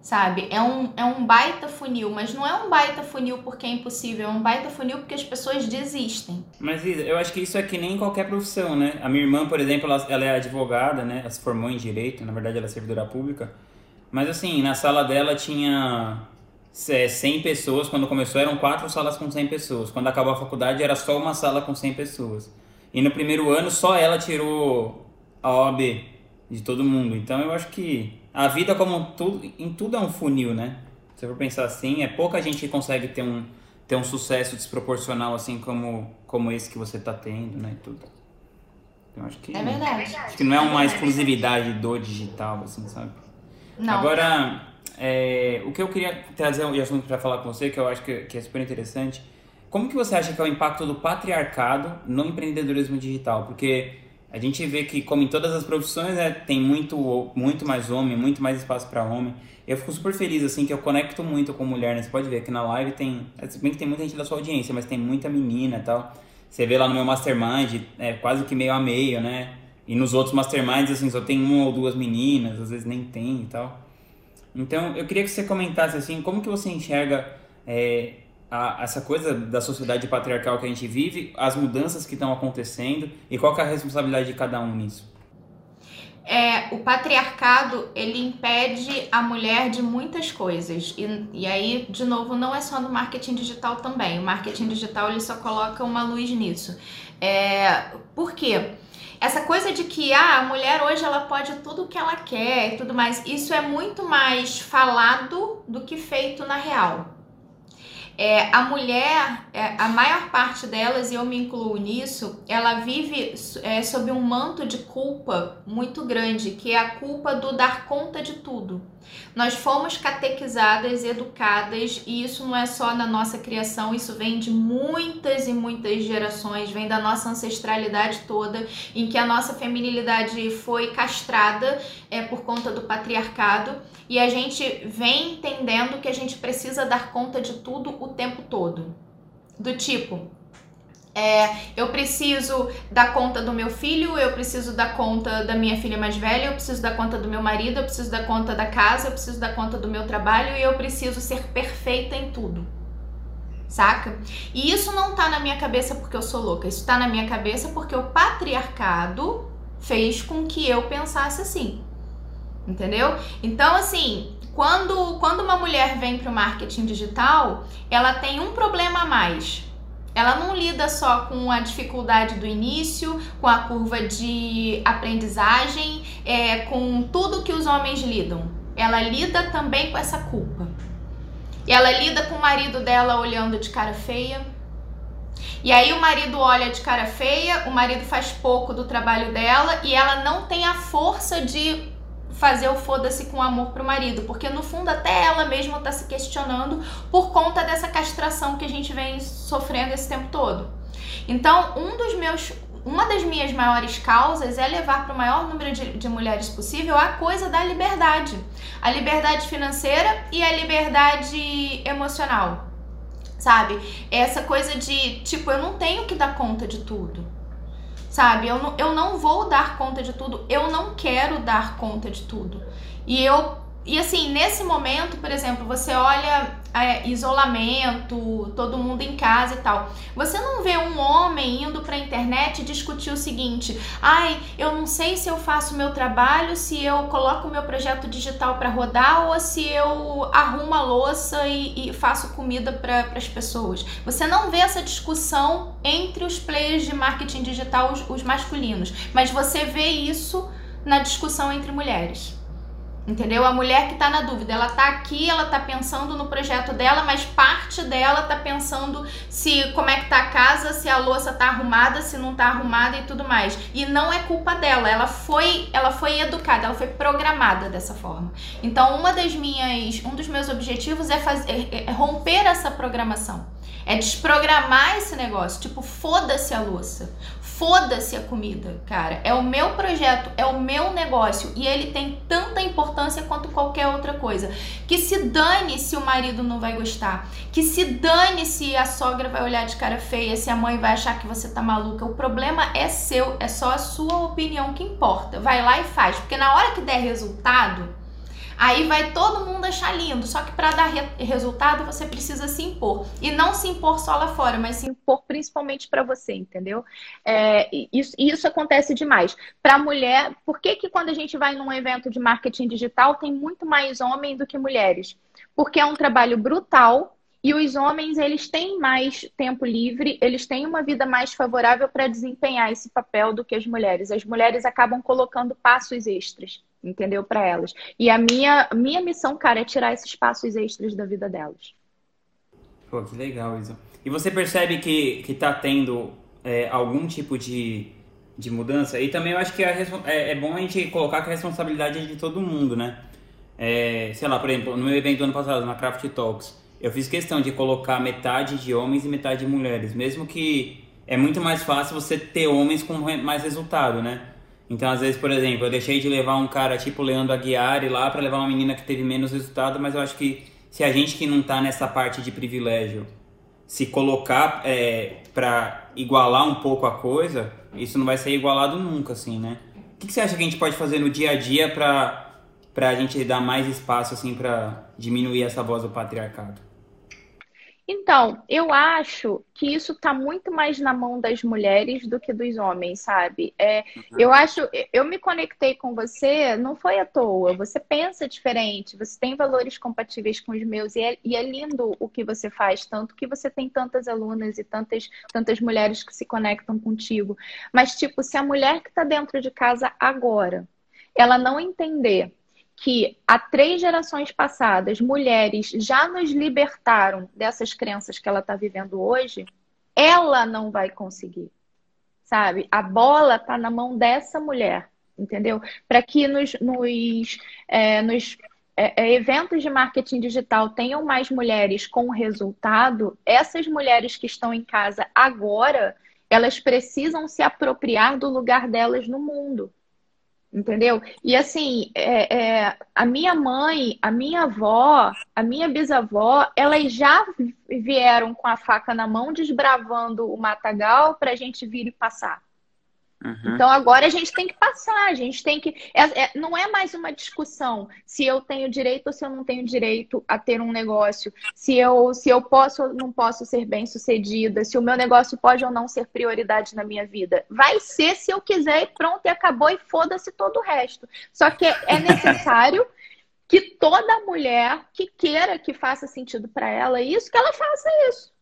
sabe? É um, é um baita funil, mas não é um baita funil porque é impossível, é um baita funil porque as pessoas desistem. Mas Isa, eu acho que isso é que nem qualquer profissão, né? A minha irmã, por exemplo, ela, ela é advogada, né? Ela se formou em direito, na verdade ela é servidora pública. Mas assim, na sala dela tinha 100 pessoas, quando começou eram quatro salas com 100 pessoas. Quando acabou a faculdade era só uma sala com 100 pessoas. E no primeiro ano só ela tirou a OAB de todo mundo. Então eu acho que a vida como tudo, em tudo é um funil, né? Se eu for pensar assim, é pouca gente que consegue ter um, ter um sucesso desproporcional assim como, como esse que você tá tendo, né? E tudo. Eu acho que, É verdade. acho que não é uma exclusividade do digital, assim, sabe? Não. Agora, é, o que eu queria trazer de assunto para falar com você, que eu acho que, que é super interessante, como que você acha que é o impacto do patriarcado no empreendedorismo digital? Porque a gente vê que, como em todas as profissões, né, tem muito, muito mais homem, muito mais espaço para homem. Eu fico super feliz, assim, que eu conecto muito com mulher, né? Você pode ver que na live tem, se bem que tem muita gente da sua audiência, mas tem muita menina e tal. Você vê lá no meu mastermind, é quase que meio a meio, né? E nos outros masterminds, assim, só tem uma ou duas meninas, às vezes nem tem e tal. Então, eu queria que você comentasse, assim, como que você enxerga é, a- essa coisa da sociedade patriarcal que a gente vive, as mudanças que estão acontecendo e qual é a responsabilidade de cada um nisso? É, o patriarcado ele impede a mulher de muitas coisas. E, e aí de novo não é só no marketing digital também. O marketing digital ele só coloca uma luz nisso. É, por quê essa coisa de que ah, a mulher hoje ela pode tudo o que ela quer e tudo mais isso é muito mais falado do que feito na real é, a mulher, é, a maior parte delas, e eu me incluo nisso, ela vive é, sob um manto de culpa muito grande, que é a culpa do dar conta de tudo. Nós fomos catequizadas, educadas, e isso não é só na nossa criação, isso vem de muitas e muitas gerações, vem da nossa ancestralidade toda, em que a nossa feminilidade foi castrada é, por conta do patriarcado e a gente vem entendendo que a gente precisa dar conta de tudo o tempo todo. Do tipo, é, eu preciso dar conta do meu filho, eu preciso dar conta da minha filha mais velha, eu preciso dar conta do meu marido, eu preciso dar conta da casa, eu preciso dar conta do meu trabalho e eu preciso ser perfeita em tudo. Saca? E isso não tá na minha cabeça porque eu sou louca, isso tá na minha cabeça porque o patriarcado fez com que eu pensasse assim. Entendeu? Então, assim, quando, quando uma mulher vem para o marketing digital, ela tem um problema a mais. Ela não lida só com a dificuldade do início, com a curva de aprendizagem, é, com tudo que os homens lidam. Ela lida também com essa culpa. Ela lida com o marido dela olhando de cara feia. E aí o marido olha de cara feia, o marido faz pouco do trabalho dela e ela não tem a força de fazer o foda-se com amor pro marido, porque no fundo até ela mesma tá se questionando por conta dessa castração que a gente vem sofrendo esse tempo todo. Então, um dos meus uma das minhas maiores causas é levar para o maior número de, de mulheres possível a coisa da liberdade. A liberdade financeira e a liberdade emocional. Sabe? Essa coisa de, tipo, eu não tenho que dar conta de tudo. Sabe? Eu não, eu não vou dar conta de tudo. Eu não quero dar conta de tudo. E eu e assim, nesse momento, por exemplo, você olha é, isolamento, todo mundo em casa e tal. Você não vê um homem indo pra internet discutir o seguinte: ai, eu não sei se eu faço meu trabalho, se eu coloco meu projeto digital para rodar ou se eu arrumo a louça e, e faço comida para as pessoas. Você não vê essa discussão entre os players de marketing digital, os, os masculinos, mas você vê isso na discussão entre mulheres. Entendeu? A mulher que tá na dúvida, ela tá aqui, ela tá pensando no projeto dela, mas parte dela tá pensando se como é que tá a casa, se a louça tá arrumada, se não tá arrumada e tudo mais. E não é culpa dela, ela foi, ela foi educada, ela foi programada dessa forma. Então, uma das minhas, um dos meus objetivos é fazer é, é romper essa programação. É desprogramar esse negócio, tipo, foda-se a louça. Foda-se a comida, cara. É o meu projeto, é o meu negócio e ele tem tanta importância quanto qualquer outra coisa. Que se dane se o marido não vai gostar, que se dane se a sogra vai olhar de cara feia, se a mãe vai achar que você tá maluca. O problema é seu, é só a sua opinião que importa. Vai lá e faz, porque na hora que der resultado, Aí vai todo mundo achar lindo, só que para dar re resultado você precisa se impor. E não se impor só lá fora, mas se impor principalmente para você, entendeu? É, isso, isso acontece demais. Para mulher, por que, que quando a gente vai num evento de marketing digital tem muito mais homem do que mulheres? Porque é um trabalho brutal e os homens, eles têm mais tempo livre, eles têm uma vida mais favorável para desempenhar esse papel do que as mulheres. As mulheres acabam colocando passos extras entendeu? Para elas. E a minha, minha missão, cara, é tirar esses passos extras da vida delas. Pô, que legal, Isa. E você percebe que, que tá tendo é, algum tipo de, de mudança? E também eu acho que a, é, é bom a gente colocar que a responsabilidade é de todo mundo, né? É, sei lá, por exemplo, no meu evento do ano passado, na Craft Talks, eu fiz questão de colocar metade de homens e metade de mulheres, mesmo que é muito mais fácil você ter homens com mais resultado, né? Então, às vezes, por exemplo, eu deixei de levar um cara tipo Leandro Aguiar lá para levar uma menina que teve menos resultado, mas eu acho que se a gente que não tá nessa parte de privilégio se colocar é, para igualar um pouco a coisa, isso não vai ser igualado nunca, assim, né? O que, que você acha que a gente pode fazer no dia a dia para a gente dar mais espaço, assim, para diminuir essa voz do patriarcado? Então, eu acho que isso está muito mais na mão das mulheres do que dos homens, sabe? É, uhum. Eu acho, eu me conectei com você, não foi à toa. Você pensa diferente, você tem valores compatíveis com os meus e é, e é lindo o que você faz, tanto que você tem tantas alunas e tantas, tantas mulheres que se conectam contigo. Mas, tipo, se a mulher que está dentro de casa agora, ela não entender que há três gerações passadas, mulheres já nos libertaram dessas crenças que ela está vivendo hoje, ela não vai conseguir. Sabe? A bola está na mão dessa mulher, entendeu? Para que nos, nos, é, nos é, é, eventos de marketing digital tenham mais mulheres com resultado, essas mulheres que estão em casa agora, elas precisam se apropriar do lugar delas no mundo. Entendeu? E assim, é, é, a minha mãe, a minha avó, a minha bisavó, elas já vieram com a faca na mão desbravando o matagal para a gente vir e passar. Uhum. Então agora a gente tem que passar, a gente tem que. É, é, não é mais uma discussão se eu tenho direito ou se eu não tenho direito a ter um negócio, se eu, se eu posso ou não posso ser bem sucedida, se o meu negócio pode ou não ser prioridade na minha vida. Vai ser se eu quiser e pronto, e acabou, e foda-se todo o resto. Só que é necessário. que toda mulher que queira que faça sentido para ela isso, que ela faça isso.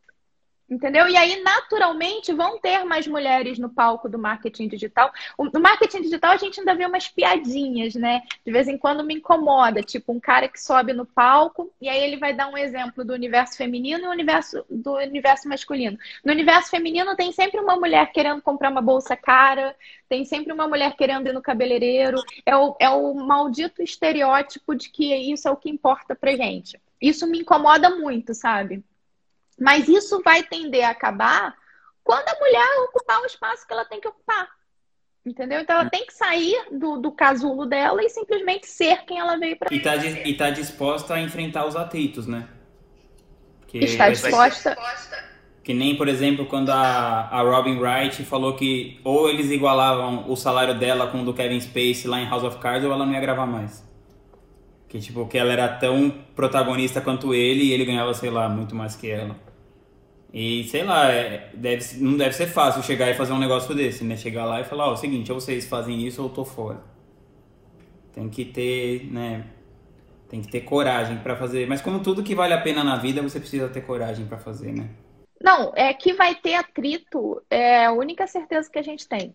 Entendeu? E aí, naturalmente, vão ter mais mulheres no palco do marketing digital. No marketing digital, a gente ainda vê umas piadinhas, né? De vez em quando me incomoda. Tipo, um cara que sobe no palco e aí ele vai dar um exemplo do universo feminino e universo, do universo masculino. No universo feminino, tem sempre uma mulher querendo comprar uma bolsa cara, tem sempre uma mulher querendo ir no cabeleireiro. É o, é o maldito estereótipo de que isso é o que importa pra gente. Isso me incomoda muito, sabe? Mas isso vai tender a acabar quando a mulher ocupar o espaço que ela tem que ocupar. Entendeu? Então ela tem que sair do, do casulo dela e simplesmente ser quem ela veio para e tá, e tá disposta a enfrentar os atritos, né? Que Está disposta. Que nem, por exemplo, quando a, a Robin Wright falou que ou eles igualavam o salário dela com o do Kevin Spacey lá em House of Cards ou ela não ia gravar mais. Que, tipo, que ela era tão protagonista quanto ele e ele ganhava, sei lá, muito mais que ela. E, sei lá, é, deve, não deve ser fácil chegar e fazer um negócio desse, né? Chegar lá e falar, ó, o seguinte, ou vocês fazem isso ou eu tô fora. Tem que ter, né? Tem que ter coragem para fazer. Mas como tudo que vale a pena na vida, você precisa ter coragem para fazer, né? Não, é que vai ter atrito, é a única certeza que a gente tem.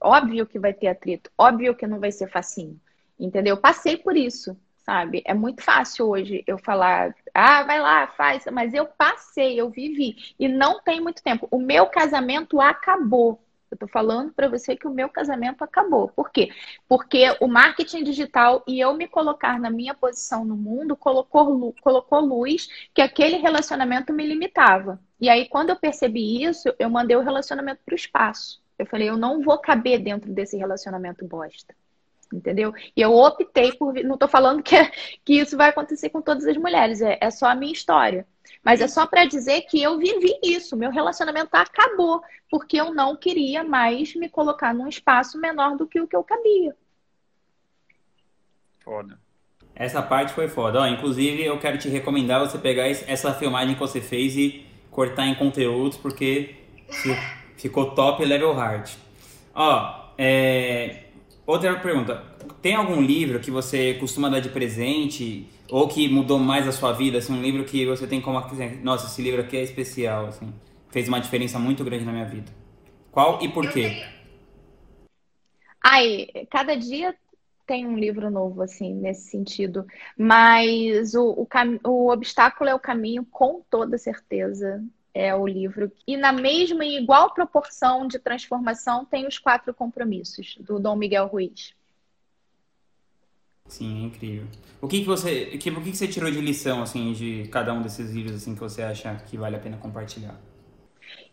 Óbvio que vai ter atrito, óbvio que não vai ser facinho, entendeu? Eu passei por isso, sabe? É muito fácil hoje eu falar, ah, vai lá, faz, mas eu passei, eu vivi, e não tem muito tempo. O meu casamento acabou, eu tô falando para você que o meu casamento acabou. Por quê? Porque o marketing digital e eu me colocar na minha posição no mundo colocou, colocou luz que aquele relacionamento me limitava. E aí, quando eu percebi isso, eu mandei o relacionamento para o espaço. Eu falei, eu não vou caber dentro desse relacionamento bosta entendeu? E eu optei por. Não estou falando que, é, que isso vai acontecer com todas as mulheres, é, é só a minha história. Mas é só para dizer que eu vivi isso, meu relacionamento acabou, porque eu não queria mais me colocar num espaço menor do que o que eu cabia. Foda. Essa parte foi foda. Ó, inclusive, eu quero te recomendar você pegar essa filmagem que você fez e cortar em conteúdos, porque ficou top level hard. Ó, é, Outra pergunta. Tem algum livro que você costuma dar de presente ou que mudou mais a sua vida? Assim, um livro que você tem como... Nossa, esse livro aqui é especial, assim. Fez uma diferença muito grande na minha vida. Qual e por quê? Ai, cada dia tem um livro novo, assim, nesse sentido. Mas o, o, o obstáculo é o caminho, com toda certeza é o livro. E na mesma e igual proporção de transformação tem os quatro compromissos, do Dom Miguel Ruiz. Sim, é incrível. O que, que você. Que, o que, que você tirou de lição, assim, de cada um desses livros assim, que você acha que vale a pena compartilhar?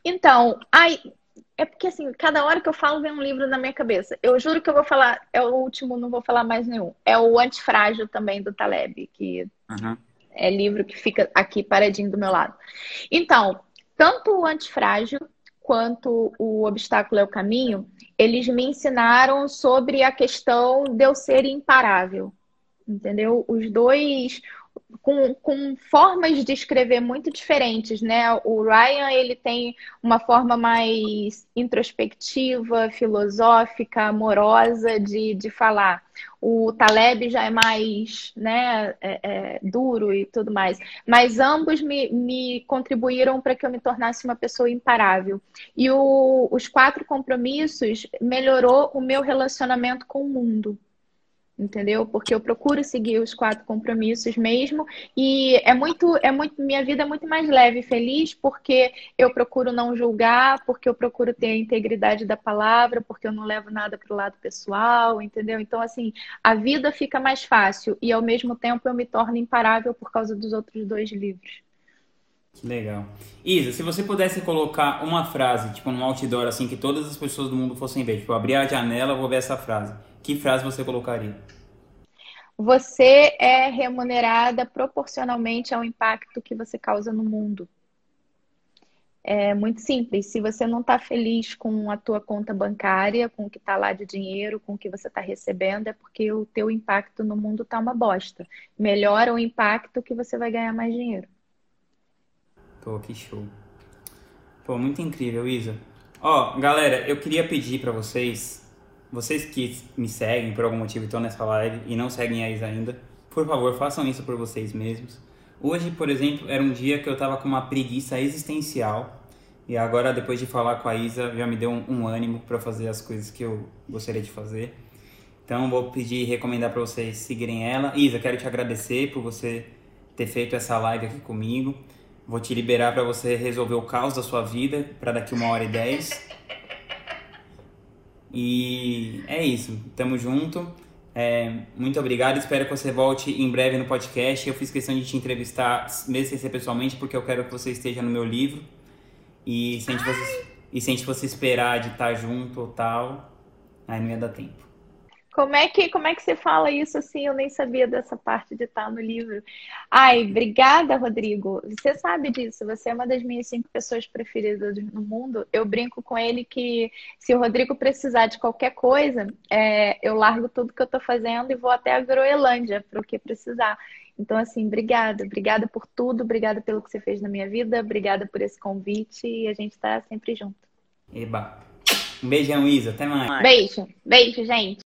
Então, ai, é porque assim, cada hora que eu falo vem um livro na minha cabeça. Eu juro que eu vou falar, é o último, não vou falar mais nenhum. É o Antifrágil também do Taleb, que uhum. é livro que fica aqui paradinho do meu lado. Então, tanto o antifrágil quanto o obstáculo é o caminho, eles me ensinaram sobre a questão de eu ser imparável. Entendeu? Os dois, com, com formas de escrever muito diferentes, né? O Ryan ele tem uma forma mais introspectiva, filosófica, amorosa de, de falar. O Taleb já é mais né, é, é, duro e tudo mais. Mas ambos me, me contribuíram para que eu me tornasse uma pessoa imparável. E o, os quatro compromissos melhorou o meu relacionamento com o mundo entendeu? Porque eu procuro seguir os quatro compromissos mesmo e é muito, é muito, minha vida é muito mais leve e feliz porque eu procuro não julgar, porque eu procuro ter a integridade da palavra, porque eu não levo nada para o lado pessoal, entendeu? Então assim, a vida fica mais fácil e ao mesmo tempo eu me torno imparável por causa dos outros dois livros. Que legal. Isa, se você pudesse colocar uma frase, tipo, num outdoor, assim, que todas as pessoas do mundo fossem ver, tipo, abrir a janela, vou ver essa frase que frase você colocaria? Você é remunerada proporcionalmente ao impacto que você causa no mundo. É muito simples. Se você não está feliz com a tua conta bancária, com o que está lá de dinheiro, com o que você está recebendo, é porque o teu impacto no mundo está uma bosta. Melhora o impacto que você vai ganhar mais dinheiro. Pô, que show. Pô, muito incrível, Isa. Ó, galera, eu queria pedir para vocês vocês que me seguem por algum motivo estão nessa live e não seguem a Isa ainda, por favor, façam isso por vocês mesmos. Hoje, por exemplo, era um dia que eu tava com uma preguiça existencial e agora, depois de falar com a Isa, já me deu um, um ânimo para fazer as coisas que eu gostaria de fazer. Então, vou pedir e recomendar para vocês seguirem ela. Isa, quero te agradecer por você ter feito essa live aqui comigo. Vou te liberar para você resolver o caos da sua vida para daqui uma hora e dez. E é isso. Tamo junto. É, muito obrigado. Espero que você volte em breve no podcast. Eu fiz questão de te entrevistar, mesmo sem ser pessoalmente, porque eu quero que você esteja no meu livro. E se a gente fosse, e se a gente fosse esperar de estar junto ou tal, aí não ia dar tempo. Como é que como é que você fala isso assim? Eu nem sabia dessa parte de estar no livro. Ai, obrigada, Rodrigo. Você sabe disso. Você é uma das minhas cinco pessoas preferidas no mundo. Eu brinco com ele que se o Rodrigo precisar de qualquer coisa, é, eu largo tudo que eu estou fazendo e vou até a Groenlândia para o que precisar. Então, assim, obrigada. Obrigada por tudo. Obrigada pelo que você fez na minha vida. Obrigada por esse convite. E a gente está sempre junto. Eba. Um beijão, Isa. Até mais. Beijo. Beijo, gente.